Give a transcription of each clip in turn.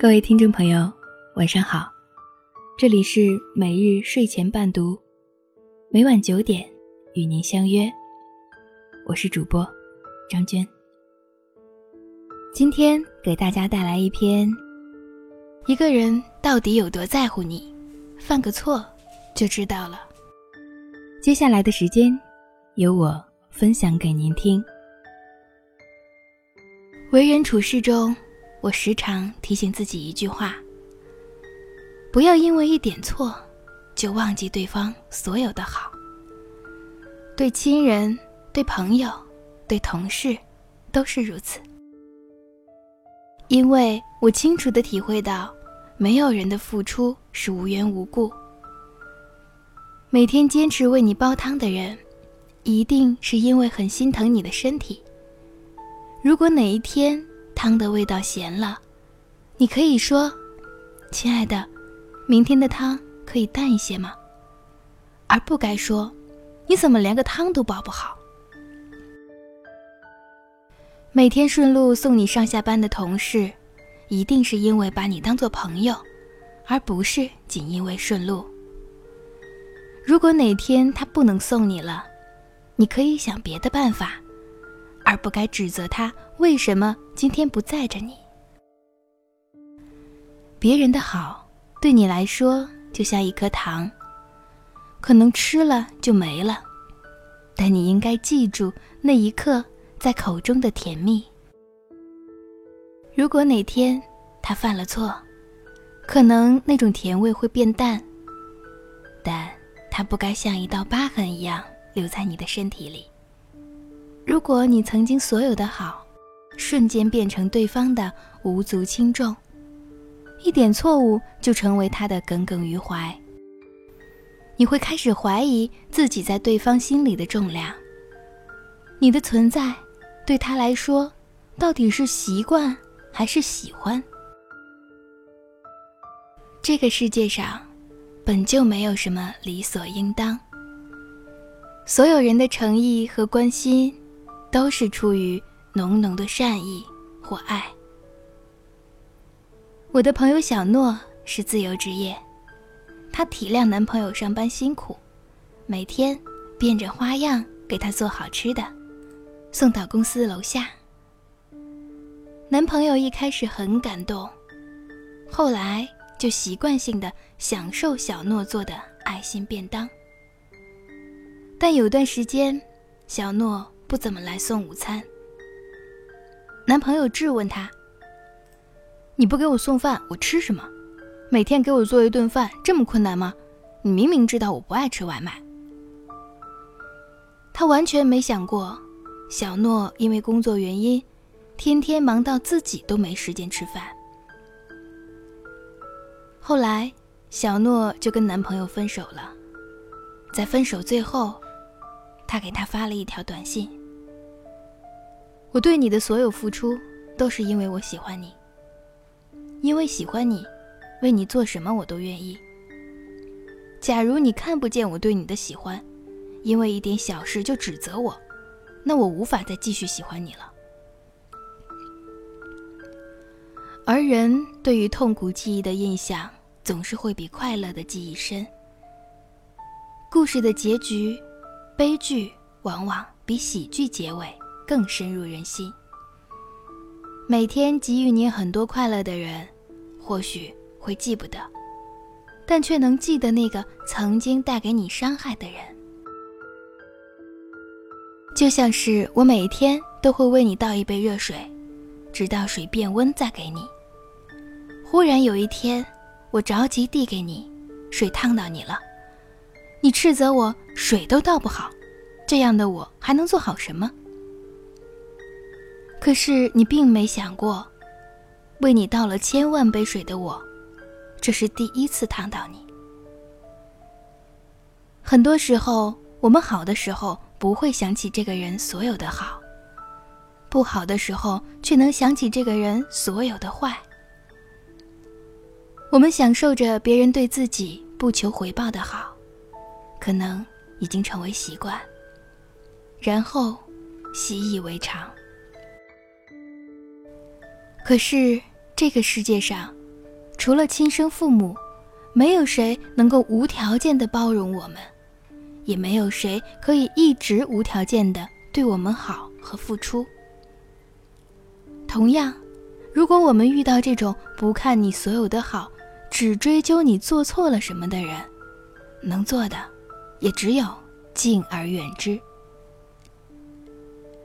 各位听众朋友，晚上好，这里是每日睡前伴读，每晚九点与您相约，我是主播张娟。今天给大家带来一篇：一个人到底有多在乎你，犯个错就知道了。接下来的时间，由我分享给您听。为人处事中。我时常提醒自己一句话：不要因为一点错，就忘记对方所有的好。对亲人、对朋友、对同事，都是如此。因为我清楚的体会到，没有人的付出是无缘无故。每天坚持为你煲汤的人，一定是因为很心疼你的身体。如果哪一天，汤的味道咸了，你可以说：“亲爱的，明天的汤可以淡一些吗？”而不该说：“你怎么连个汤都煲不好？”每天顺路送你上下班的同事，一定是因为把你当做朋友，而不是仅因为顺路。如果哪天他不能送你了，你可以想别的办法。而不该指责他为什么今天不载着你。别人的好对你来说就像一颗糖，可能吃了就没了，但你应该记住那一刻在口中的甜蜜。如果哪天他犯了错，可能那种甜味会变淡，但他不该像一道疤痕一样留在你的身体里。如果你曾经所有的好，瞬间变成对方的无足轻重，一点错误就成为他的耿耿于怀，你会开始怀疑自己在对方心里的重量。你的存在，对他来说，到底是习惯还是喜欢？这个世界上，本就没有什么理所应当，所有人的诚意和关心。都是出于浓浓的善意或爱。我的朋友小诺是自由职业，她体谅男朋友上班辛苦，每天变着花样给他做好吃的，送到公司楼下。男朋友一开始很感动，后来就习惯性的享受小诺做的爱心便当。但有段时间，小诺。不怎么来送午餐。男朋友质问她：“你不给我送饭，我吃什么？每天给我做一顿饭这么困难吗？你明明知道我不爱吃外卖。”他完全没想过，小诺因为工作原因，天天忙到自己都没时间吃饭。后来，小诺就跟男朋友分手了。在分手最后，他给他发了一条短信。我对你的所有付出，都是因为我喜欢你。因为喜欢你，为你做什么我都愿意。假如你看不见我对你的喜欢，因为一点小事就指责我，那我无法再继续喜欢你了。而人对于痛苦记忆的印象，总是会比快乐的记忆深。故事的结局，悲剧往往比喜剧结尾。更深入人心。每天给予你很多快乐的人，或许会记不得，但却能记得那个曾经带给你伤害的人。就像是我每天都会为你倒一杯热水，直到水变温再给你。忽然有一天，我着急递给你，水烫到你了，你斥责我水都倒不好，这样的我还能做好什么？可是你并没想过，为你倒了千万杯水的我，这是第一次烫到你。很多时候，我们好的时候不会想起这个人所有的好，不好的时候却能想起这个人所有的坏。我们享受着别人对自己不求回报的好，可能已经成为习惯，然后习以为常。可是，这个世界上除了亲生父母，没有谁能够无条件的包容我们，也没有谁可以一直无条件的对我们好和付出。同样，如果我们遇到这种不看你所有的好，只追究你做错了什么的人，能做的也只有敬而远之。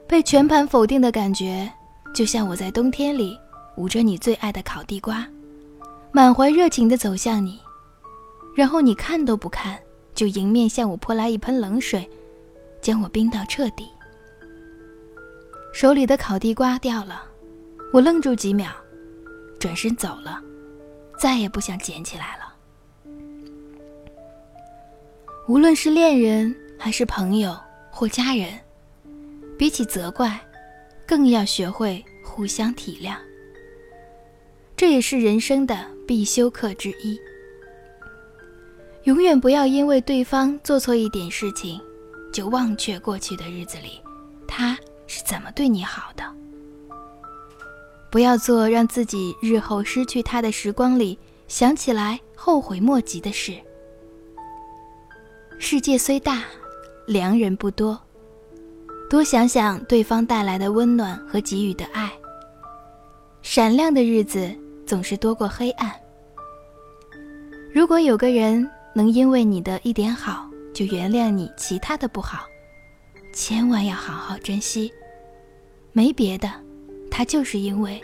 被全盘否定的感觉，就像我在冬天里捂着你最爱的烤地瓜，满怀热情地走向你，然后你看都不看，就迎面向我泼来一盆冷水，将我冰到彻底。手里的烤地瓜掉了，我愣住几秒，转身走了，再也不想捡起来了。无论是恋人还是朋友或家人。比起责怪，更要学会互相体谅。这也是人生的必修课之一。永远不要因为对方做错一点事情，就忘却过去的日子里他是怎么对你好的。不要做让自己日后失去他的时光里想起来后悔莫及的事。世界虽大，良人不多。多想想对方带来的温暖和给予的爱。闪亮的日子总是多过黑暗。如果有个人能因为你的一点好就原谅你其他的不好，千万要好好珍惜。没别的，他就是因为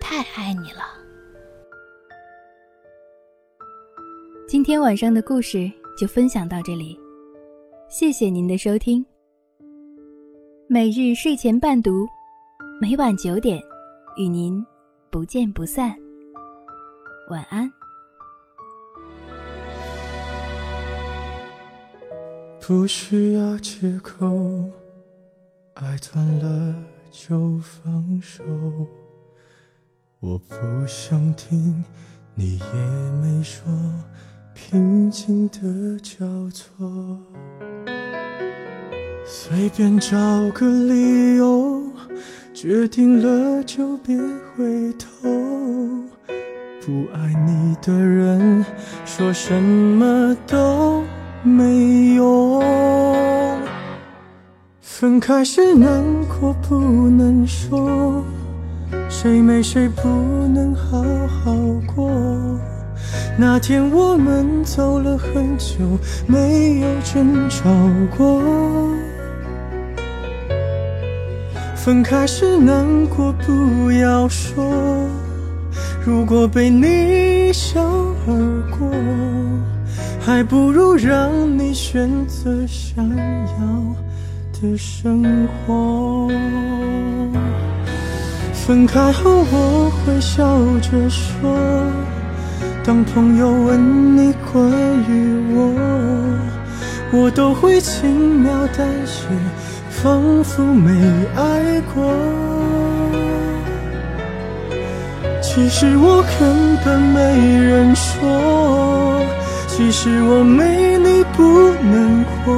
太爱你了。今天晚上的故事就分享到这里，谢谢您的收听。每日睡前伴读，每晚九点，与您不见不散。晚安。不需要借口，爱断了就放手。我不想听，你也没说，平静的交错。随便找个理由，决定了就别回头。不爱你的人，说什么都没用。分开时难过不能说，谁没谁不能好好过。那天我们走了很久，没有争吵过。分开时难过不要说，如果被你一笑而过，还不如让你选择想要的生活。分开后我会笑着说，当朋友问你关于我，我都会轻描淡写。仿佛没爱过，其实我根本没人说，其实我没你不能活，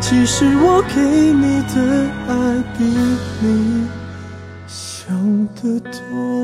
其实我给你的爱比你想的多。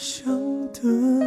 想的